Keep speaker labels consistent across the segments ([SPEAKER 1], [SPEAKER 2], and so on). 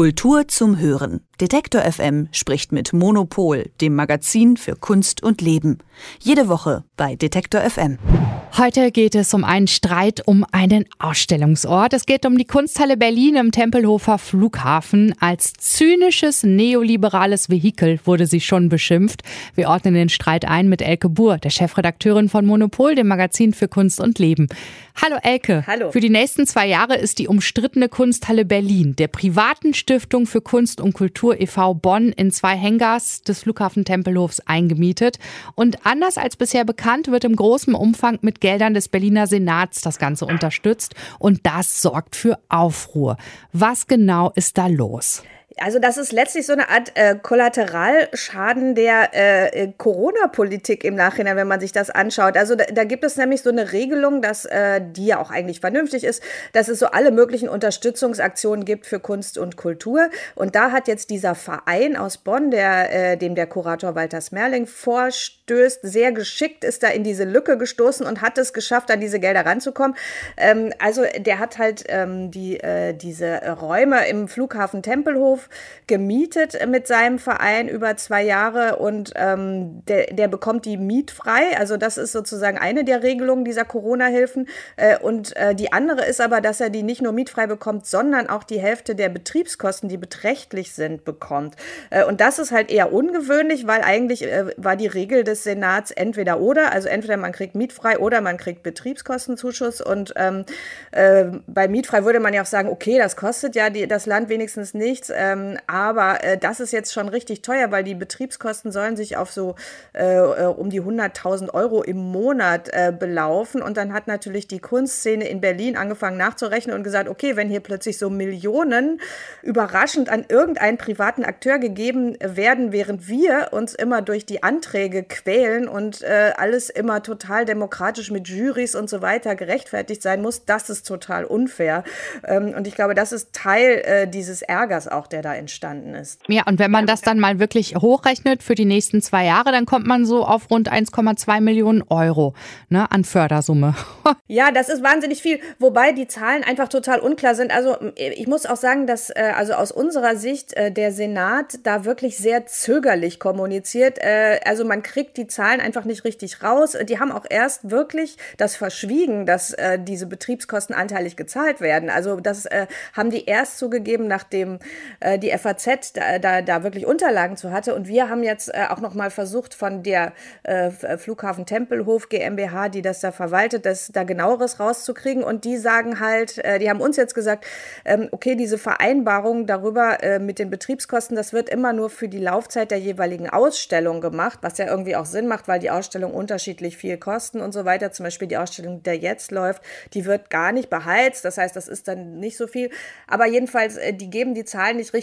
[SPEAKER 1] Kultur zum Hören. Detektor FM spricht mit Monopol, dem Magazin für Kunst und Leben. Jede Woche bei Detektor FM.
[SPEAKER 2] Heute geht es um einen Streit um einen Ausstellungsort. Es geht um die Kunsthalle Berlin im Tempelhofer Flughafen. Als zynisches neoliberales Vehikel wurde sie schon beschimpft. Wir ordnen den Streit ein mit Elke Buhr, der Chefredakteurin von Monopol, dem Magazin für Kunst und Leben. Hallo Elke.
[SPEAKER 3] Hallo.
[SPEAKER 2] Für die nächsten zwei Jahre ist die umstrittene Kunsthalle Berlin der privaten Stiftung für Kunst und Kultur e.V. Bonn in zwei Hangars des Flughafen Tempelhofs eingemietet. Und anders als bisher bekannt, wird im großen Umfang mit Geldern des Berliner Senats das Ganze unterstützt. Und das sorgt für Aufruhr. Was genau ist da los?
[SPEAKER 3] Also das ist letztlich so eine Art äh, Kollateralschaden der äh, Corona-Politik im Nachhinein, wenn man sich das anschaut. Also da, da gibt es nämlich so eine Regelung, dass äh, die ja auch eigentlich vernünftig ist, dass es so alle möglichen Unterstützungsaktionen gibt für Kunst und Kultur. Und da hat jetzt dieser Verein aus Bonn, der, äh, dem der Kurator Walter Smerling vorstößt, sehr geschickt ist da in diese Lücke gestoßen und hat es geschafft, an diese Gelder ranzukommen. Ähm, also der hat halt ähm, die, äh, diese Räume im Flughafen Tempelhof gemietet mit seinem Verein über zwei Jahre und ähm, der, der bekommt die mietfrei. Also das ist sozusagen eine der Regelungen dieser Corona-Hilfen. Äh, und äh, die andere ist aber, dass er die nicht nur mietfrei bekommt, sondern auch die Hälfte der Betriebskosten, die beträchtlich sind, bekommt. Äh, und das ist halt eher ungewöhnlich, weil eigentlich äh, war die Regel des Senats entweder oder. Also entweder man kriegt mietfrei oder man kriegt Betriebskostenzuschuss. Und ähm, äh, bei mietfrei würde man ja auch sagen, okay, das kostet ja die, das Land wenigstens nichts. Ähm, aber äh, das ist jetzt schon richtig teuer, weil die Betriebskosten sollen sich auf so äh, äh um die 100.000 Euro im Monat äh, belaufen. Und dann hat natürlich die Kunstszene in Berlin angefangen nachzurechnen und gesagt, okay, wenn hier plötzlich so Millionen überraschend an irgendeinen privaten Akteur gegeben werden, während wir uns immer durch die Anträge quälen und äh, alles immer total demokratisch mit Jurys und so weiter gerechtfertigt sein muss, das ist total unfair. Ähm, und ich glaube, das ist Teil äh, dieses Ärgers auch, der da entstanden ist.
[SPEAKER 2] Ja, und wenn man das dann mal wirklich hochrechnet für die nächsten zwei Jahre, dann kommt man so auf rund 1,2 Millionen Euro ne, an Fördersumme.
[SPEAKER 3] ja, das ist wahnsinnig viel, wobei die Zahlen einfach total unklar sind. Also ich muss auch sagen, dass äh, also aus unserer Sicht äh, der Senat da wirklich sehr zögerlich kommuniziert. Äh, also man kriegt die Zahlen einfach nicht richtig raus. Die haben auch erst wirklich das verschwiegen, dass äh, diese Betriebskosten anteilig gezahlt werden. Also das äh, haben die erst zugegeben, nachdem äh, die FAZ da, da, da wirklich Unterlagen zu hatte. Und wir haben jetzt äh, auch noch mal versucht, von der äh, Flughafen Tempelhof GmbH, die das da verwaltet, das da genaueres rauszukriegen. Und die sagen halt, äh, die haben uns jetzt gesagt, ähm, okay, diese Vereinbarung darüber äh, mit den Betriebskosten, das wird immer nur für die Laufzeit der jeweiligen Ausstellung gemacht, was ja irgendwie auch Sinn macht, weil die Ausstellung unterschiedlich viel kosten und so weiter. Zum Beispiel die Ausstellung, der jetzt läuft, die wird gar nicht beheizt. Das heißt, das ist dann nicht so viel. Aber jedenfalls, äh, die geben die Zahlen nicht richtig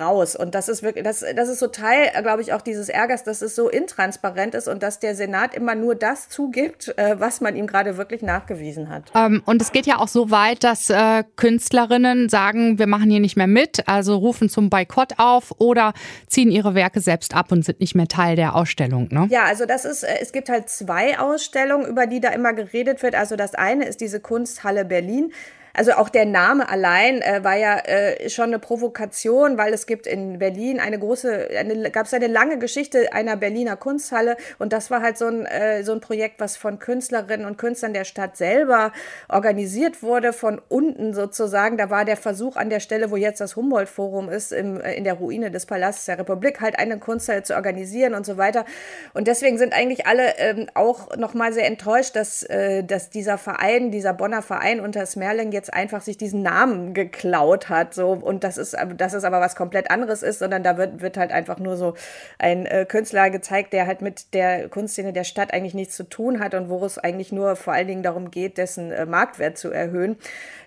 [SPEAKER 3] raus. Und das ist wirklich, das, das ist so Teil, glaube ich, auch dieses Ärgers, dass es so intransparent ist und dass der Senat immer nur das zugibt, äh, was man ihm gerade wirklich nachgewiesen hat.
[SPEAKER 2] Ähm, und es geht ja auch so weit, dass äh, Künstlerinnen sagen, wir machen hier nicht mehr mit, also rufen zum Boykott auf oder ziehen ihre Werke selbst ab und sind nicht mehr Teil der Ausstellung. Ne?
[SPEAKER 3] Ja, also das ist, äh, es gibt halt zwei Ausstellungen, über die da immer geredet wird. Also das eine ist diese Kunsthalle Berlin. Also auch der Name allein äh, war ja äh, schon eine Provokation, weil es gibt in Berlin eine große, eine, gab es eine lange Geschichte einer Berliner Kunsthalle und das war halt so ein, äh, so ein Projekt, was von Künstlerinnen und Künstlern der Stadt selber organisiert wurde, von unten sozusagen. Da war der Versuch an der Stelle, wo jetzt das Humboldt-Forum ist, im, äh, in der Ruine des Palastes der Republik, halt eine Kunsthalle zu organisieren und so weiter. Und deswegen sind eigentlich alle ähm, auch nochmal sehr enttäuscht, dass, äh, dass dieser Verein, dieser Bonner Verein unter Smerling jetzt jetzt einfach sich diesen Namen geklaut hat. So, und das ist, das ist aber was komplett anderes ist, sondern da wird, wird halt einfach nur so ein äh, Künstler gezeigt, der halt mit der Kunstszene der Stadt eigentlich nichts zu tun hat und wo es eigentlich nur vor allen Dingen darum geht, dessen äh, Marktwert zu erhöhen.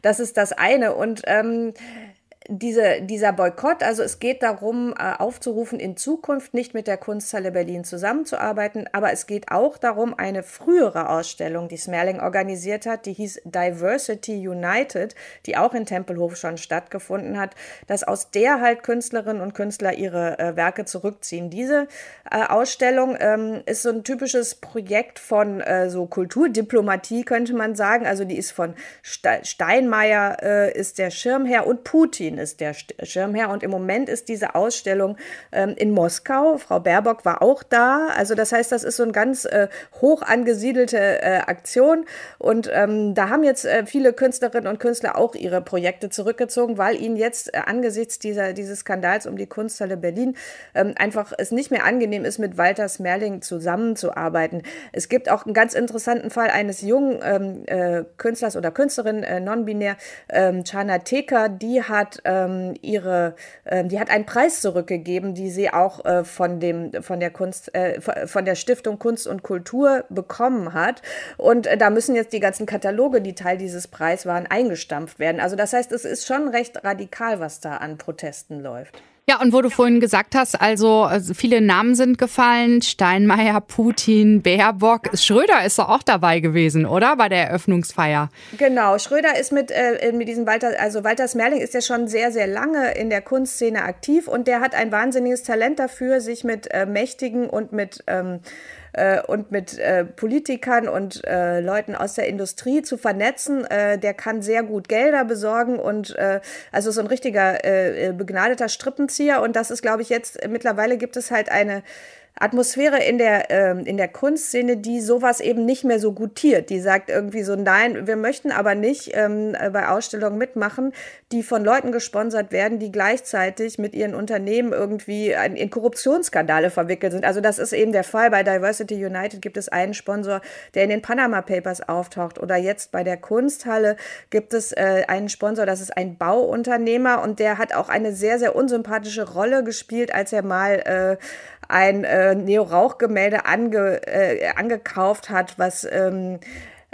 [SPEAKER 3] Das ist das eine. Und ähm, diese, dieser Boykott, also es geht darum, äh, aufzurufen, in Zukunft nicht mit der Kunsthalle Berlin zusammenzuarbeiten, aber es geht auch darum, eine frühere Ausstellung, die Smerling organisiert hat, die hieß Diversity United, die auch in Tempelhof schon stattgefunden hat, dass aus der halt Künstlerinnen und Künstler ihre äh, Werke zurückziehen. Diese äh, Ausstellung ähm, ist so ein typisches Projekt von äh, so Kulturdiplomatie, könnte man sagen. Also die ist von Steinmeier, äh, ist der Schirmherr und Putin ist der Schirmherr. Und im Moment ist diese Ausstellung ähm, in Moskau. Frau Baerbock war auch da. Also das heißt, das ist so eine ganz äh, hoch angesiedelte äh, Aktion. Und ähm, da haben jetzt äh, viele Künstlerinnen und Künstler auch ihre Projekte zurückgezogen, weil ihnen jetzt äh, angesichts dieser, dieses Skandals um die Kunsthalle Berlin ähm, einfach es nicht mehr angenehm ist, mit Walter Smerling zusammenzuarbeiten. Es gibt auch einen ganz interessanten Fall eines jungen ähm, äh, Künstlers oder Künstlerin, äh, non-binär, ähm, Chana Teka, die hat ähm, ihre, äh, die hat einen Preis zurückgegeben, die sie auch äh, von dem, von der Kunst, äh, von der Stiftung Kunst und Kultur bekommen hat. Und äh, da müssen jetzt die ganzen Kataloge, die Teil dieses Preises waren, eingestampft werden. Also das heißt, es ist schon recht radikal, was da an Protesten läuft.
[SPEAKER 2] Ja, und wo du vorhin gesagt hast, also, also viele Namen sind gefallen, Steinmeier, Putin, Baerbock, Schröder ist doch auch dabei gewesen, oder? Bei der Eröffnungsfeier.
[SPEAKER 3] Genau, Schröder ist mit, äh, mit diesem Walter, also Walter Smerling ist ja schon sehr, sehr lange in der Kunstszene aktiv und der hat ein wahnsinniges Talent dafür, sich mit äh, Mächtigen und mit ähm, äh, und mit äh, Politikern und äh, Leuten aus der Industrie zu vernetzen. Äh, der kann sehr gut Gelder besorgen und äh, also so ein richtiger äh, begnadeter Strippenzieher. Und das ist, glaube ich, jetzt mittlerweile gibt es halt eine Atmosphäre in der, ähm, in der Kunstszene, die sowas eben nicht mehr so gutiert. Die sagt irgendwie so, nein, wir möchten aber nicht ähm, bei Ausstellungen mitmachen, die von Leuten gesponsert werden, die gleichzeitig mit ihren Unternehmen irgendwie in Korruptionsskandale verwickelt sind. Also das ist eben der Fall. Bei Diversity United gibt es einen Sponsor, der in den Panama Papers auftaucht. Oder jetzt bei der Kunsthalle gibt es äh, einen Sponsor, das ist ein Bauunternehmer und der hat auch eine sehr, sehr unsympathische Rolle gespielt, als er mal äh, ein äh, Neo-Rauch-Gemälde ange, äh, angekauft hat, was ähm,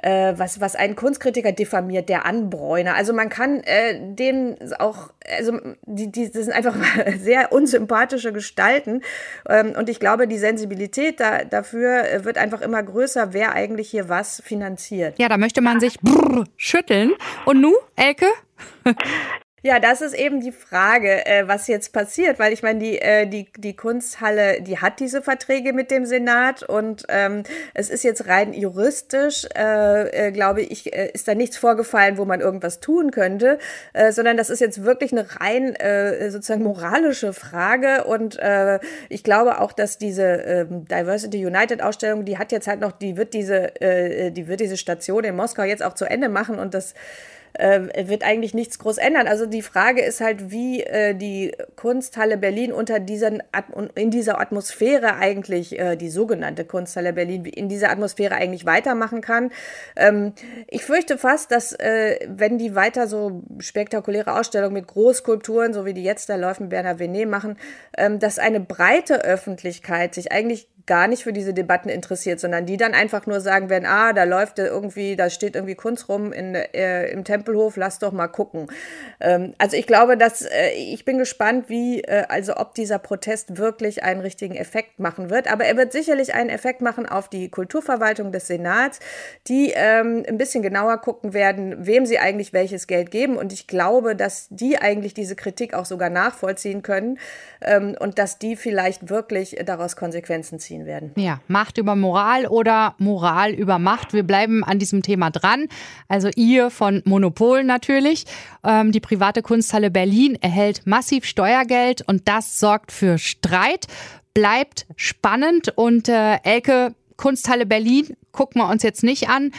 [SPEAKER 3] äh, was, was einen Kunstkritiker diffamiert, der Anbräuner. Also man kann äh, dem auch, also die, die das sind einfach sehr unsympathische Gestalten. Ähm, und ich glaube, die Sensibilität da, dafür wird einfach immer größer, wer eigentlich hier was finanziert.
[SPEAKER 2] Ja, da möchte man sich brrr, schütteln. Und nu, Elke?
[SPEAKER 3] Ja, das ist eben die Frage, äh, was jetzt passiert, weil ich meine, die, äh, die, die Kunsthalle, die hat diese Verträge mit dem Senat und ähm, es ist jetzt rein juristisch, äh, äh, glaube ich, äh, ist da nichts vorgefallen, wo man irgendwas tun könnte, äh, sondern das ist jetzt wirklich eine rein äh, sozusagen moralische Frage und äh, ich glaube auch, dass diese äh, Diversity United Ausstellung, die hat jetzt halt noch, die wird diese, äh, die wird diese Station in Moskau jetzt auch zu Ende machen und das äh, wird eigentlich nichts groß ändern. Also die Frage ist halt, wie äh, die Kunsthalle Berlin unter diesen in dieser Atmosphäre eigentlich äh, die sogenannte Kunsthalle Berlin in dieser Atmosphäre eigentlich weitermachen kann. Ähm, ich fürchte fast, dass äh, wenn die weiter so spektakuläre Ausstellungen mit Großkulturen, so wie die jetzt da läuft Bernhard Venet machen, ähm, dass eine breite Öffentlichkeit sich eigentlich gar nicht für diese Debatten interessiert, sondern die dann einfach nur sagen werden, ah, da läuft irgendwie, da steht irgendwie Kunst rum in, äh, im Tempelhof, lass doch mal gucken. Ähm, also ich glaube, dass äh, ich bin gespannt, wie, äh, also ob dieser Protest wirklich einen richtigen Effekt machen wird. Aber er wird sicherlich einen Effekt machen auf die Kulturverwaltung des Senats, die ähm, ein bisschen genauer gucken werden, wem sie eigentlich welches Geld geben. Und ich glaube, dass die eigentlich diese Kritik auch sogar nachvollziehen können ähm, und dass die vielleicht wirklich daraus Konsequenzen ziehen werden.
[SPEAKER 2] Ja, Macht über Moral oder Moral über Macht. Wir bleiben an diesem Thema dran. Also ihr von Monopol natürlich. Ähm, die private Kunsthalle Berlin erhält massiv Steuergeld und das sorgt für Streit. Bleibt spannend und äh, Elke, Kunsthalle Berlin gucken wir uns jetzt nicht an.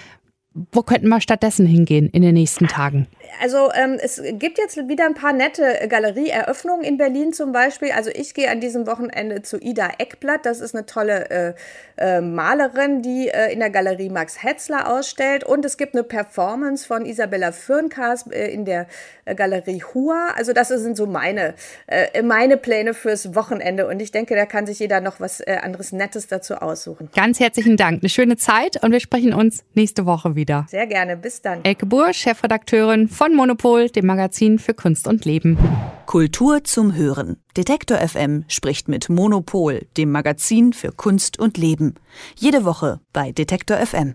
[SPEAKER 2] Wo könnten wir stattdessen hingehen in den nächsten Tagen?
[SPEAKER 3] Also ähm, es gibt jetzt wieder ein paar nette Galerieeröffnungen in Berlin zum Beispiel. Also ich gehe an diesem Wochenende zu Ida Eckblatt. Das ist eine tolle äh, äh, Malerin, die äh, in der Galerie Max Hetzler ausstellt. Und es gibt eine Performance von Isabella Fürnkas äh, in der äh, Galerie Hua. Also das sind so meine, äh, meine Pläne fürs Wochenende. Und ich denke, da kann sich jeder noch was anderes Nettes dazu aussuchen.
[SPEAKER 2] Ganz herzlichen Dank. Eine schöne Zeit und wir sprechen uns nächste Woche wieder.
[SPEAKER 3] Sehr gerne. Bis dann.
[SPEAKER 2] Elke Buhr, Chefredakteurin von Monopol, dem Magazin für Kunst und Leben.
[SPEAKER 1] Kultur zum Hören. Detektor FM spricht mit Monopol, dem Magazin für Kunst und Leben. Jede Woche bei Detektor FM.